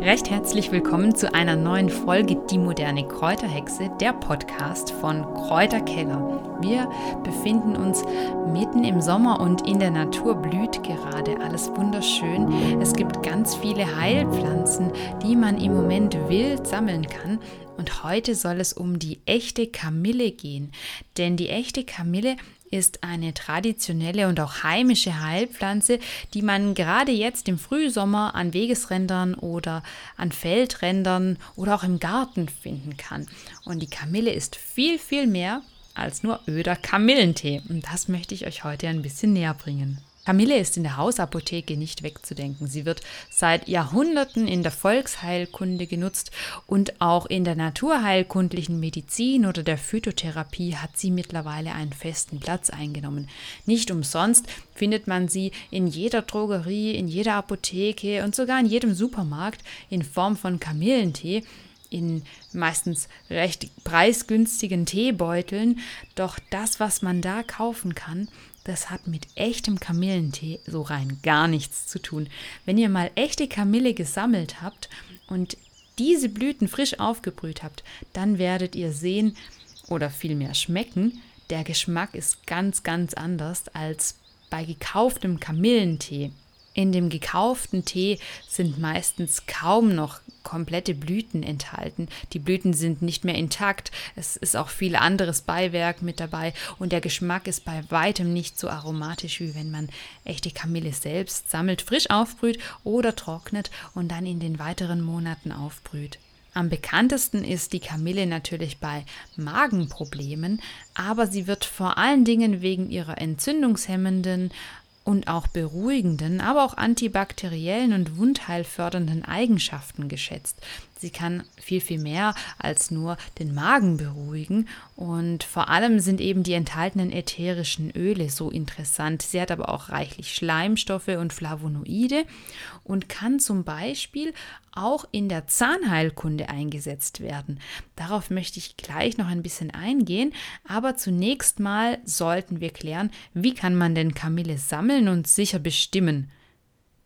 Recht herzlich willkommen zu einer neuen Folge Die moderne Kräuterhexe, der Podcast von Kräuterkeller. Wir befinden uns mitten im Sommer und in der Natur blüht gerade alles wunderschön. Es gibt ganz viele Heilpflanzen, die man im Moment wild sammeln kann. Und heute soll es um die echte Kamille gehen. Denn die echte Kamille ist eine traditionelle und auch heimische Heilpflanze, die man gerade jetzt im Frühsommer an Wegesrändern oder an Feldrändern oder auch im Garten finden kann. Und die Kamille ist viel, viel mehr als nur öder Kamillentee. Und das möchte ich euch heute ein bisschen näher bringen. Kamille ist in der Hausapotheke nicht wegzudenken. Sie wird seit Jahrhunderten in der Volksheilkunde genutzt und auch in der naturheilkundlichen Medizin oder der Phytotherapie hat sie mittlerweile einen festen Platz eingenommen. Nicht umsonst findet man sie in jeder Drogerie, in jeder Apotheke und sogar in jedem Supermarkt in Form von Kamillentee in meistens recht preisgünstigen Teebeuteln. Doch das, was man da kaufen kann, das hat mit echtem Kamillentee so rein gar nichts zu tun. Wenn ihr mal echte Kamille gesammelt habt und diese Blüten frisch aufgebrüht habt, dann werdet ihr sehen oder vielmehr schmecken, der Geschmack ist ganz, ganz anders als bei gekauftem Kamillentee. In dem gekauften Tee sind meistens kaum noch komplette Blüten enthalten. Die Blüten sind nicht mehr intakt. Es ist auch viel anderes Beiwerk mit dabei und der Geschmack ist bei weitem nicht so aromatisch, wie wenn man echte Kamille selbst sammelt, frisch aufbrüht oder trocknet und dann in den weiteren Monaten aufbrüht. Am bekanntesten ist die Kamille natürlich bei Magenproblemen, aber sie wird vor allen Dingen wegen ihrer entzündungshemmenden und auch beruhigenden, aber auch antibakteriellen und wundheilfördernden Eigenschaften geschätzt. Sie kann viel, viel mehr als nur den Magen beruhigen und vor allem sind eben die enthaltenen ätherischen Öle so interessant. Sie hat aber auch reichlich Schleimstoffe und Flavonoide und kann zum Beispiel auch in der Zahnheilkunde eingesetzt werden. Darauf möchte ich gleich noch ein bisschen eingehen, aber zunächst mal sollten wir klären, wie kann man denn Kamille sammeln und sicher bestimmen.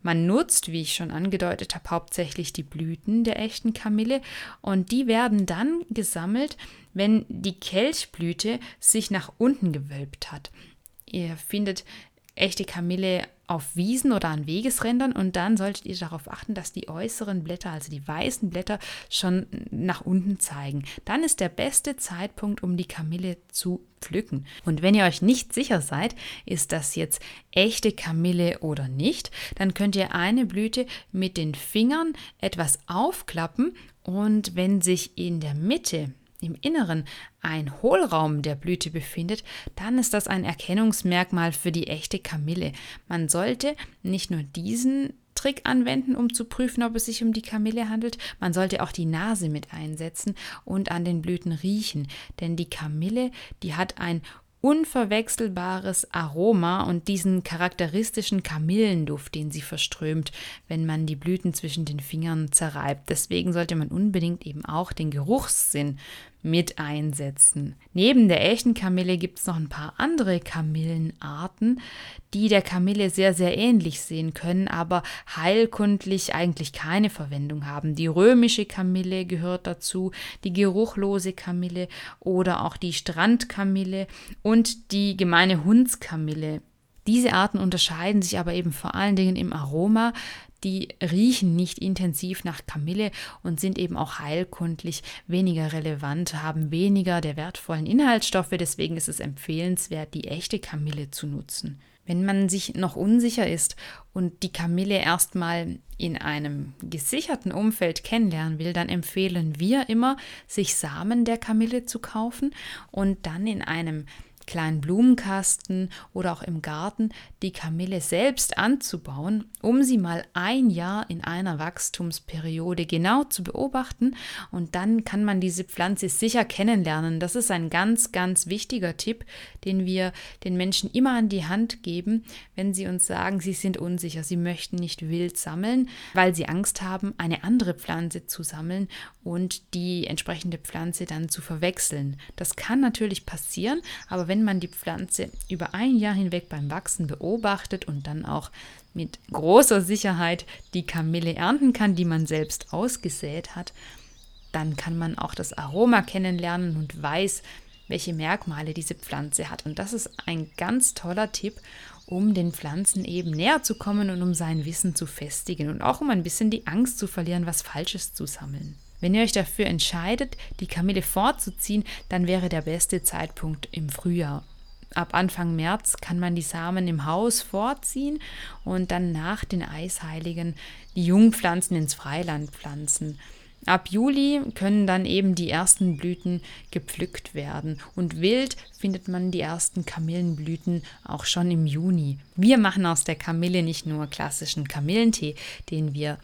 Man nutzt, wie ich schon angedeutet habe, hauptsächlich die Blüten der echten Kamille und die werden dann gesammelt, wenn die Kelchblüte sich nach unten gewölbt hat. Ihr findet echte Kamille auf Wiesen oder an Wegesrändern und dann solltet ihr darauf achten, dass die äußeren Blätter, also die weißen Blätter, schon nach unten zeigen. Dann ist der beste Zeitpunkt, um die Kamille zu pflücken. Und wenn ihr euch nicht sicher seid, ist das jetzt echte Kamille oder nicht, dann könnt ihr eine Blüte mit den Fingern etwas aufklappen und wenn sich in der Mitte im Inneren ein Hohlraum der Blüte befindet, dann ist das ein Erkennungsmerkmal für die echte Kamille. Man sollte nicht nur diesen Trick anwenden, um zu prüfen, ob es sich um die Kamille handelt. Man sollte auch die Nase mit einsetzen und an den Blüten riechen, denn die Kamille, die hat ein unverwechselbares Aroma und diesen charakteristischen Kamillenduft, den sie verströmt, wenn man die Blüten zwischen den Fingern zerreibt. Deswegen sollte man unbedingt eben auch den Geruchssinn mit einsetzen. Neben der echten Kamille gibt es noch ein paar andere Kamillenarten, die der Kamille sehr, sehr ähnlich sehen können, aber heilkundlich eigentlich keine Verwendung haben. Die römische Kamille gehört dazu, die geruchlose Kamille oder auch die Strandkamille und die gemeine Hundskamille. Diese Arten unterscheiden sich aber eben vor allen Dingen im Aroma, die riechen nicht intensiv nach Kamille und sind eben auch heilkundlich weniger relevant, haben weniger der wertvollen Inhaltsstoffe. Deswegen ist es empfehlenswert, die echte Kamille zu nutzen. Wenn man sich noch unsicher ist und die Kamille erstmal in einem gesicherten Umfeld kennenlernen will, dann empfehlen wir immer, sich Samen der Kamille zu kaufen und dann in einem kleinen Blumenkasten oder auch im Garten die Kamille selbst anzubauen, um sie mal ein Jahr in einer Wachstumsperiode genau zu beobachten und dann kann man diese Pflanze sicher kennenlernen. Das ist ein ganz, ganz wichtiger Tipp, den wir den Menschen immer an die Hand geben, wenn sie uns sagen, sie sind unsicher, sie möchten nicht wild sammeln, weil sie Angst haben, eine andere Pflanze zu sammeln und die entsprechende Pflanze dann zu verwechseln. Das kann natürlich passieren, aber wenn wenn man die Pflanze über ein Jahr hinweg beim Wachsen beobachtet und dann auch mit großer Sicherheit die Kamille ernten kann, die man selbst ausgesät hat, dann kann man auch das Aroma kennenlernen und weiß, welche Merkmale diese Pflanze hat. Und das ist ein ganz toller Tipp, um den Pflanzen eben näher zu kommen und um sein Wissen zu festigen und auch um ein bisschen die Angst zu verlieren, was Falsches zu sammeln. Wenn ihr euch dafür entscheidet, die Kamille vorzuziehen, dann wäre der beste Zeitpunkt im Frühjahr. Ab Anfang März kann man die Samen im Haus vorziehen und dann nach den Eisheiligen die Jungpflanzen ins Freiland pflanzen. Ab Juli können dann eben die ersten Blüten gepflückt werden und wild findet man die ersten Kamillenblüten auch schon im Juni. Wir machen aus der Kamille nicht nur klassischen Kamillentee, den wir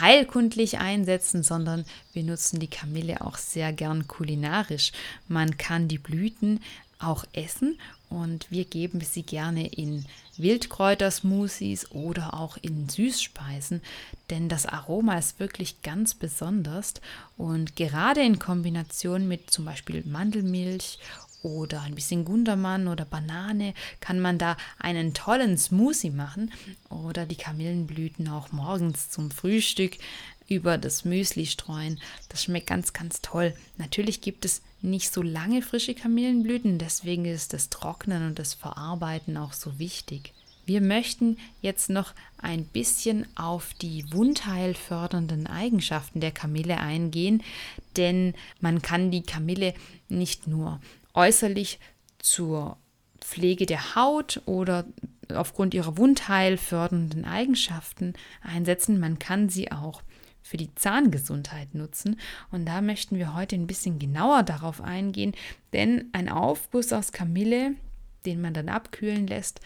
heilkundlich einsetzen, sondern wir nutzen die Kamille auch sehr gern kulinarisch. Man kann die Blüten auch essen und wir geben sie gerne in Wildkräutersmoothies oder auch in Süßspeisen, denn das Aroma ist wirklich ganz besonders und gerade in Kombination mit zum Beispiel Mandelmilch oder ein bisschen Gundermann oder Banane kann man da einen tollen Smoothie machen oder die Kamillenblüten auch morgens zum Frühstück über das Müsli streuen. Das schmeckt ganz, ganz toll. Natürlich gibt es nicht so lange frische Kamillenblüten, deswegen ist das Trocknen und das Verarbeiten auch so wichtig. Wir möchten jetzt noch ein bisschen auf die wundheilfördernden Eigenschaften der Kamille eingehen, denn man kann die Kamille nicht nur äußerlich zur Pflege der Haut oder aufgrund ihrer wundheilfördernden Eigenschaften einsetzen, man kann sie auch für die Zahngesundheit nutzen. Und da möchten wir heute ein bisschen genauer darauf eingehen, denn ein Aufguss aus Kamille, den man dann abkühlen lässt,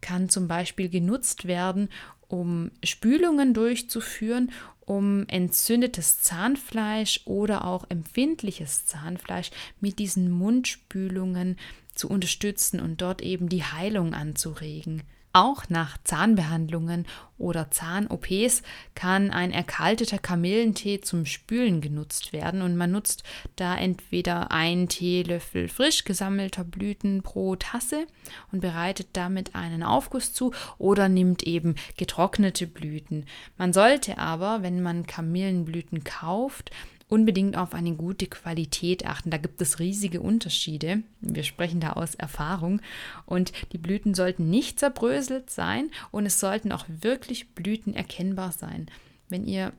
kann zum Beispiel genutzt werden, um Spülungen durchzuführen, um entzündetes Zahnfleisch oder auch empfindliches Zahnfleisch mit diesen Mundspülungen zu unterstützen und dort eben die Heilung anzuregen. Auch nach Zahnbehandlungen oder Zahn-OPs kann ein erkalteter Kamillentee zum Spülen genutzt werden und man nutzt da entweder einen Teelöffel frisch gesammelter Blüten pro Tasse und bereitet damit einen Aufguss zu oder nimmt eben getrocknete Blüten. Man sollte aber, wenn man Kamillenblüten kauft, unbedingt auf eine gute Qualität achten. Da gibt es riesige Unterschiede. Wir sprechen da aus Erfahrung. Und die Blüten sollten nicht zerbröselt sein und es sollten auch wirklich Blüten erkennbar sein. Wenn ihr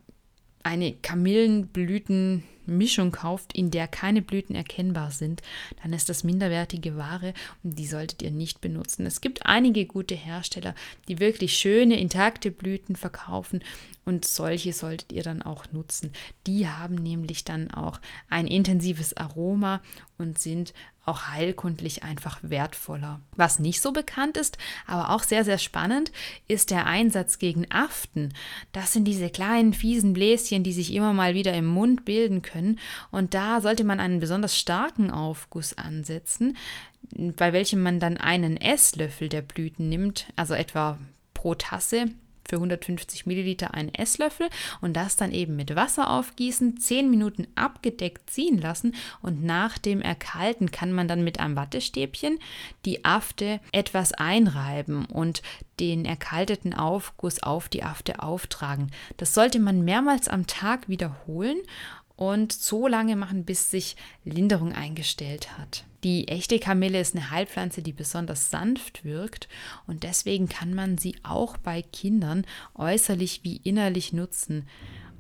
eine Kamillenblüten Mischung kauft, in der keine Blüten erkennbar sind, dann ist das minderwertige Ware und die solltet ihr nicht benutzen. Es gibt einige gute Hersteller, die wirklich schöne, intakte Blüten verkaufen und solche solltet ihr dann auch nutzen. Die haben nämlich dann auch ein intensives Aroma und sind auch heilkundlich einfach wertvoller. Was nicht so bekannt ist, aber auch sehr, sehr spannend, ist der Einsatz gegen Aften. Das sind diese kleinen, fiesen Bläschen, die sich immer mal wieder im Mund bilden können. Und da sollte man einen besonders starken Aufguss ansetzen, bei welchem man dann einen Esslöffel der Blüten nimmt, also etwa pro Tasse für 150 Milliliter einen Esslöffel und das dann eben mit Wasser aufgießen, 10 Minuten abgedeckt ziehen lassen und nach dem Erkalten kann man dann mit einem Wattestäbchen die Afte etwas einreiben und den erkalteten Aufguss auf die Afte auftragen. Das sollte man mehrmals am Tag wiederholen und so lange machen, bis sich Linderung eingestellt hat. Die echte Kamille ist eine Heilpflanze, die besonders sanft wirkt und deswegen kann man sie auch bei Kindern äußerlich wie innerlich nutzen.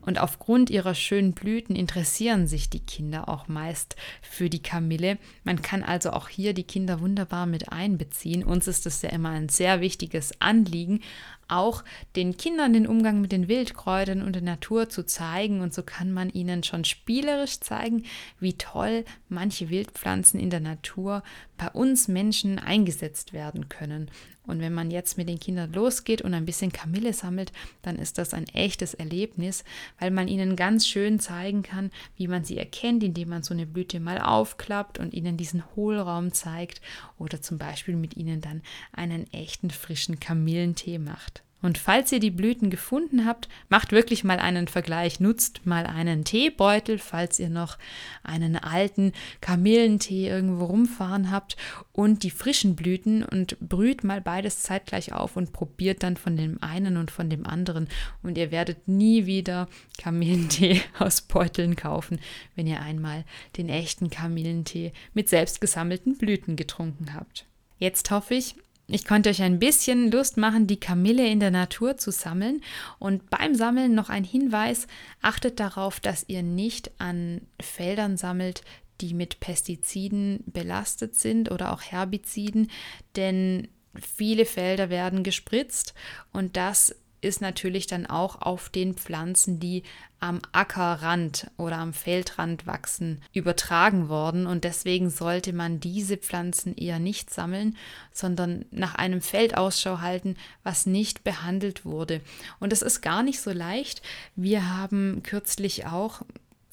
Und aufgrund ihrer schönen Blüten interessieren sich die Kinder auch meist für die Kamille. Man kann also auch hier die Kinder wunderbar mit einbeziehen. Uns ist es ja immer ein sehr wichtiges Anliegen, auch den Kindern den Umgang mit den Wildkräutern und der Natur zu zeigen. Und so kann man ihnen schon spielerisch zeigen, wie toll manche Wildpflanzen in der Natur bei uns Menschen eingesetzt werden können. Und wenn man jetzt mit den Kindern losgeht und ein bisschen Kamille sammelt, dann ist das ein echtes Erlebnis, weil man ihnen ganz schön zeigen kann, wie man sie erkennt, indem man so eine Blüte mal aufklappt und ihnen diesen Hohlraum zeigt oder zum Beispiel mit ihnen dann einen echten frischen Kamillentee macht. Und falls ihr die Blüten gefunden habt, macht wirklich mal einen Vergleich. Nutzt mal einen Teebeutel, falls ihr noch einen alten Kamillentee irgendwo rumfahren habt und die frischen Blüten und brüht mal beides zeitgleich auf und probiert dann von dem einen und von dem anderen. Und ihr werdet nie wieder Kamillentee aus Beuteln kaufen, wenn ihr einmal den echten Kamillentee mit selbst gesammelten Blüten getrunken habt. Jetzt hoffe ich, ich konnte euch ein bisschen Lust machen, die Kamille in der Natur zu sammeln. Und beim Sammeln noch ein Hinweis, achtet darauf, dass ihr nicht an Feldern sammelt, die mit Pestiziden belastet sind oder auch Herbiziden, denn viele Felder werden gespritzt. Und das ist natürlich dann auch auf den Pflanzen, die am Ackerrand oder am Feldrand wachsen, übertragen worden. Und deswegen sollte man diese Pflanzen eher nicht sammeln, sondern nach einem Feld Ausschau halten, was nicht behandelt wurde. Und das ist gar nicht so leicht. Wir haben kürzlich auch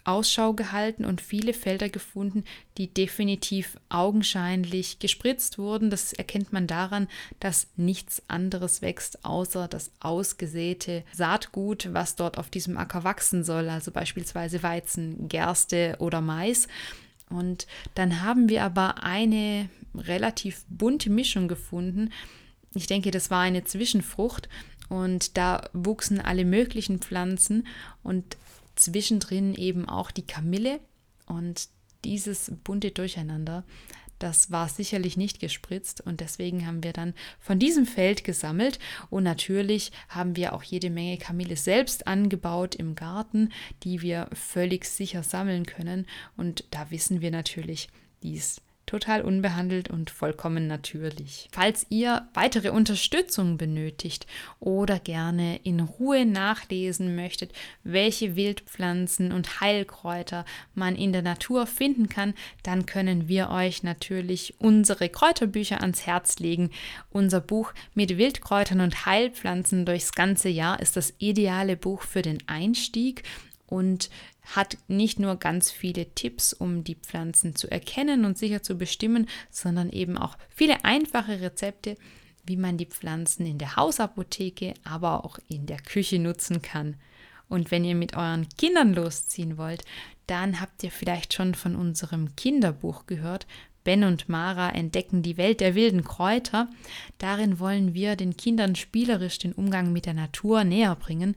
Ausschau gehalten und viele Felder gefunden, die definitiv augenscheinlich gespritzt wurden. Das erkennt man daran, dass nichts anderes wächst, außer das ausgesäte Saatgut, was dort auf diesem Acker wachsen soll, also beispielsweise Weizen, Gerste oder Mais. Und dann haben wir aber eine relativ bunte Mischung gefunden. Ich denke, das war eine Zwischenfrucht und da wuchsen alle möglichen Pflanzen und zwischendrin eben auch die Kamille und dieses bunte Durcheinander, das war sicherlich nicht gespritzt und deswegen haben wir dann von diesem Feld gesammelt und natürlich haben wir auch jede Menge Kamille selbst angebaut im Garten, die wir völlig sicher sammeln können und da wissen wir natürlich, dies total unbehandelt und vollkommen natürlich. Falls ihr weitere Unterstützung benötigt oder gerne in Ruhe nachlesen möchtet, welche Wildpflanzen und Heilkräuter man in der Natur finden kann, dann können wir euch natürlich unsere Kräuterbücher ans Herz legen. Unser Buch mit Wildkräutern und Heilpflanzen durchs ganze Jahr ist das ideale Buch für den Einstieg und hat nicht nur ganz viele Tipps, um die Pflanzen zu erkennen und sicher zu bestimmen, sondern eben auch viele einfache Rezepte, wie man die Pflanzen in der Hausapotheke, aber auch in der Küche nutzen kann. Und wenn ihr mit euren Kindern losziehen wollt, dann habt ihr vielleicht schon von unserem Kinderbuch gehört. Ben und Mara entdecken die Welt der wilden Kräuter. Darin wollen wir den Kindern spielerisch den Umgang mit der Natur näher bringen.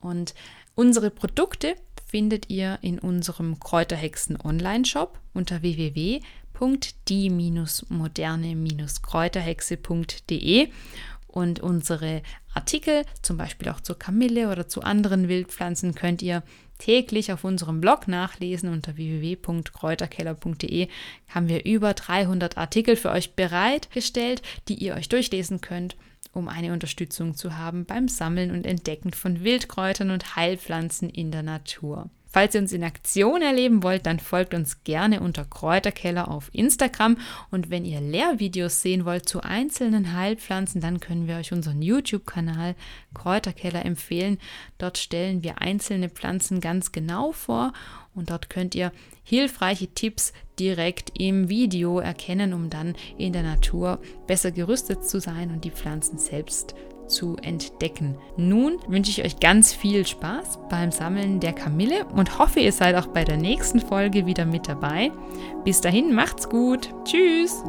Und unsere Produkte findet ihr in unserem Kräuterhexen Online-Shop unter www.die-moderne-kräuterhexe.de und unsere Artikel, zum Beispiel auch zur Kamille oder zu anderen Wildpflanzen, könnt ihr täglich auf unserem Blog nachlesen. Unter www.kräuterkeller.de haben wir über 300 Artikel für euch bereitgestellt, die ihr euch durchlesen könnt um eine Unterstützung zu haben beim Sammeln und Entdecken von Wildkräutern und Heilpflanzen in der Natur. Falls ihr uns in Aktion erleben wollt, dann folgt uns gerne unter Kräuterkeller auf Instagram. Und wenn ihr Lehrvideos sehen wollt zu einzelnen Heilpflanzen, dann können wir euch unseren YouTube-Kanal Kräuterkeller empfehlen. Dort stellen wir einzelne Pflanzen ganz genau vor und dort könnt ihr hilfreiche Tipps direkt im Video erkennen, um dann in der Natur besser gerüstet zu sein und die Pflanzen selbst zu entdecken. Nun wünsche ich euch ganz viel Spaß beim Sammeln der Kamille und hoffe, ihr seid auch bei der nächsten Folge wieder mit dabei. Bis dahin, macht's gut. Tschüss.